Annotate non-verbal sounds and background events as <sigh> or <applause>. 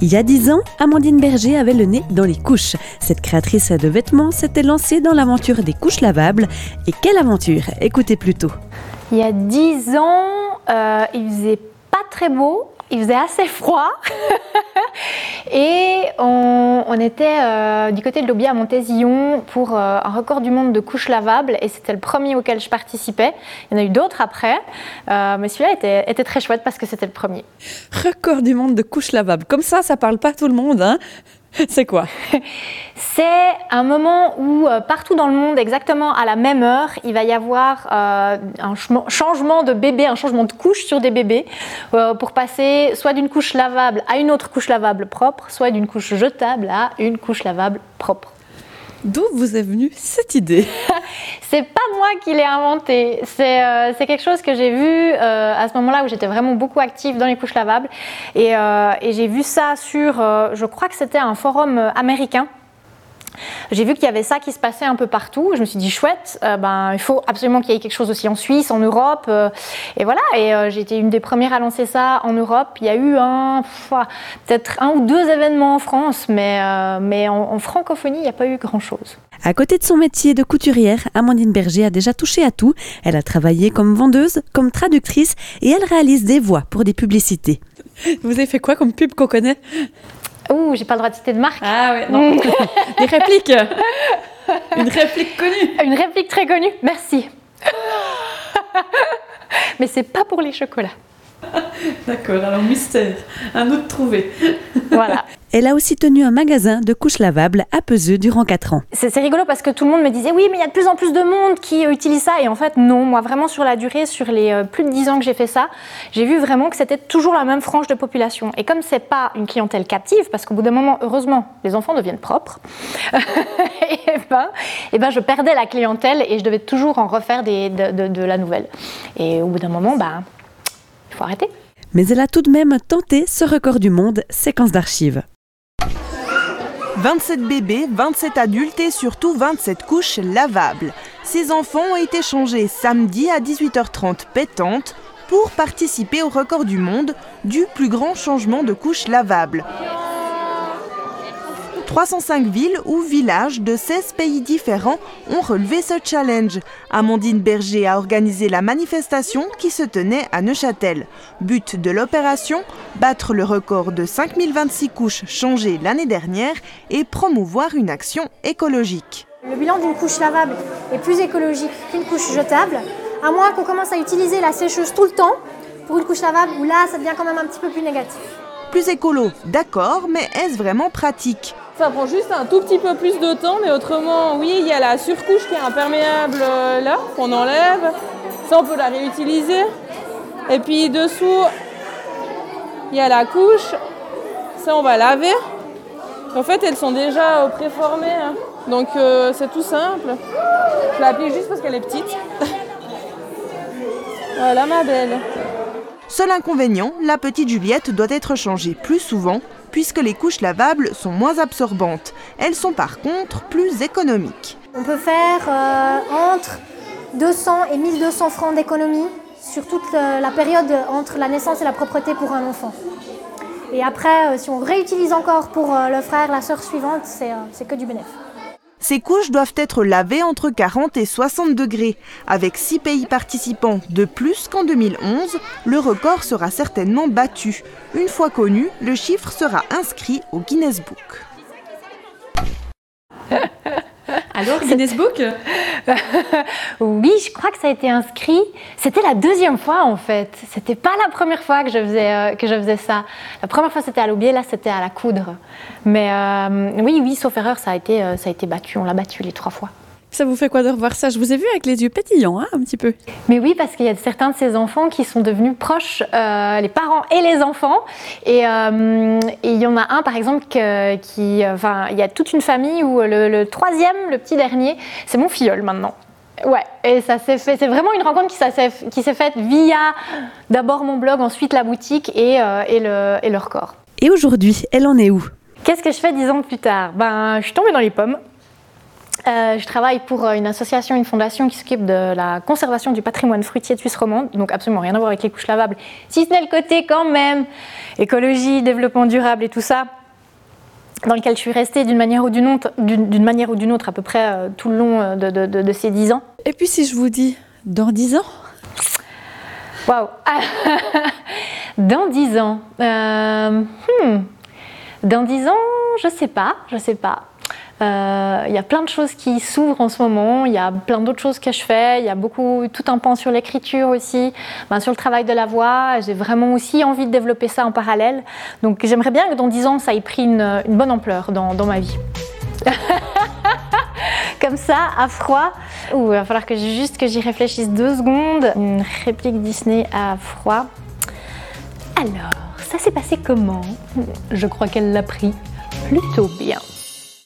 Il y a dix ans, Amandine Berger avait le nez dans les couches. Cette créatrice de vêtements s'était lancée dans l'aventure des couches lavables. Et quelle aventure Écoutez plutôt. Il y a dix ans, euh, il faisait pas très beau, il faisait assez froid. <laughs> et on, était euh, du côté de l'Aubier à Montésillon pour euh, un record du monde de couches lavables. Et c'était le premier auquel je participais. Il y en a eu d'autres après. Euh, mais celui-là était, était, très chouette parce que c'était le premier. Record du monde de couches lavables. Comme ça, ça parle pas tout le monde. Hein <laughs> C'est quoi? C'est un moment où euh, partout dans le monde, exactement à la même heure, il va y avoir euh, un changement de bébé, un changement de couche sur des bébés euh, pour passer soit d'une couche lavable à une autre couche lavable propre, soit d'une couche jetable à une couche lavable propre. D'où vous est venue cette idée? C'est pas moi qui l'ai inventé. C'est quelque chose que j'ai vu à ce moment-là où j'étais vraiment beaucoup active dans les couches lavables. Et, et j'ai vu ça sur, je crois que c'était un forum américain j'ai vu qu'il y avait ça qui se passait un peu partout. Je me suis dit chouette, euh, ben il faut absolument qu'il y ait quelque chose aussi en Suisse, en Europe, euh, et voilà. Et euh, j'ai été une des premières à lancer ça en Europe. Il y a eu un, peut-être un ou deux événements en France, mais mais en, francophonie, il n'y a pas eu grand chose. À côté de son métier de couturière, Amandine Berger a déjà touché à tout. Elle a travaillé comme vendeuse, comme traductrice et elle réalise des voix pour des publicités. Vous avez fait quoi comme pub qu'on connaît? Ouh, j'ai pas le droit de citer de marque. Ah ouais, non. <laughs> Des répliques. Une réplique connue. Une réplique très connue. Merci. <laughs> Mais c'est pas pour les chocolats. D'accord, alors mystère. Un autre trouvé. Voilà. Elle a aussi tenu un magasin de couches lavables à Peseux durant 4 ans. C'est rigolo parce que tout le monde me disait oui, mais il y a de plus en plus de monde qui euh, utilise ça. Et en fait, non. Moi, vraiment, sur la durée, sur les euh, plus de 10 ans que j'ai fait ça, j'ai vu vraiment que c'était toujours la même frange de population. Et comme c'est pas une clientèle captive, parce qu'au bout d'un moment, heureusement, les enfants deviennent propres, <laughs> et, ben, et ben, je perdais la clientèle et je devais toujours en refaire des, de, la nouvelle. Et au bout d'un moment, ben, il faut arrêter. Mais elle a tout de même tenté ce record du monde, séquence d'archives. 27 bébés, 27 adultes et surtout 27 couches lavables. Ces enfants ont été changés samedi à 18h30 pétante pour participer au record du monde du plus grand changement de couches lavables. 305 villes ou villages de 16 pays différents ont relevé ce challenge. Amandine Berger a organisé la manifestation qui se tenait à Neuchâtel. But de l'opération battre le record de 5026 couches changées l'année dernière et promouvoir une action écologique. Le bilan d'une couche lavable est plus écologique qu'une couche jetable, à moins qu'on commence à utiliser la sécheuse tout le temps pour une couche lavable où là ça devient quand même un petit peu plus négatif. Plus écolo, d'accord, mais est-ce vraiment pratique? Ça prend juste un tout petit peu plus de temps, mais autrement, oui, il y a la surcouche qui est imperméable euh, là, qu'on enlève. Ça, on peut la réutiliser. Et puis dessous, il y a la couche. Ça, on va laver. En fait, elles sont déjà préformées. Hein. Donc, euh, c'est tout simple. Je l'applique juste parce qu'elle est petite. <laughs> voilà, ma belle. Seul inconvénient, la petite Juliette doit être changée plus souvent puisque les couches lavables sont moins absorbantes. Elles sont par contre plus économiques. On peut faire euh, entre 200 et 1200 francs d'économie sur toute la période entre la naissance et la propreté pour un enfant. Et après, euh, si on réutilise encore pour euh, le frère, la sœur suivante, c'est que du bénéfice. Ces couches doivent être lavées entre 40 et 60 degrés. Avec 6 pays participants de plus qu'en 2011, le record sera certainement battu. Une fois connu, le chiffre sera inscrit au Guinness Book. Alors, Guinness Book <laughs> Oui, je crois que ça a été inscrit. C'était la deuxième fois en fait. C'était pas la première fois que je faisais, euh, que je faisais ça. La première fois c'était à l'aubier, là c'était à la coudre. Mais euh, oui, oui, sauf erreur, ça a été, euh, ça a été battu. On l'a battu les trois fois. Ça vous fait quoi de revoir ça? Je vous ai vu avec les yeux pétillants, hein, un petit peu. Mais oui, parce qu'il y a certains de ces enfants qui sont devenus proches, euh, les parents et les enfants. Euh, et, il y en a un, par exemple, qui, enfin, il y a toute une famille où le, troisième, le petit dernier, c'est mon filleul maintenant. Ouais, et ça s'est fait. C'est vraiment une rencontre qui s'est faite via d'abord mon blog, ensuite la boutique et, euh, et, le, et le record. Et aujourd'hui, elle en est où? Qu'est-ce que je fais dix ans plus tard? Ben, je suis tombée dans les pommes. Euh, je travaille pour euh, une association, une fondation qui s'occupe de la conservation du patrimoine fruitier de Suisse romande, donc absolument rien à voir avec les couches lavables, si ce n'est le côté quand même écologie, développement durable et tout ça, dans lequel je suis restée d'une manière ou d'une autre, d'une manière ou d'une autre à peu près euh, tout le long de, de, de, ces dix ans. Et puis si je vous dis dans dix ans? Waouh <laughs> Dans dix ans, euh, hmm. dans dix ans, je sais pas, je sais pas. Euh, il y a plein de choses qui s'ouvrent en ce moment. Il y a plein d'autres choses que je fais. Il y a beaucoup, tout un pan sur l'écriture aussi, ben, sur le travail de la voix. J'ai vraiment aussi envie de développer ça en parallèle. Donc j'aimerais bien que dans 10 ans, ça ait pris une, bonne ampleur dans, ma vie. <laughs> Comme ça, à froid. il va falloir que juste que j'y réfléchisse deux secondes. Une réplique Disney à froid. Alors, ça s'est passé comment? Je crois qu'elle l'a pris plutôt bien.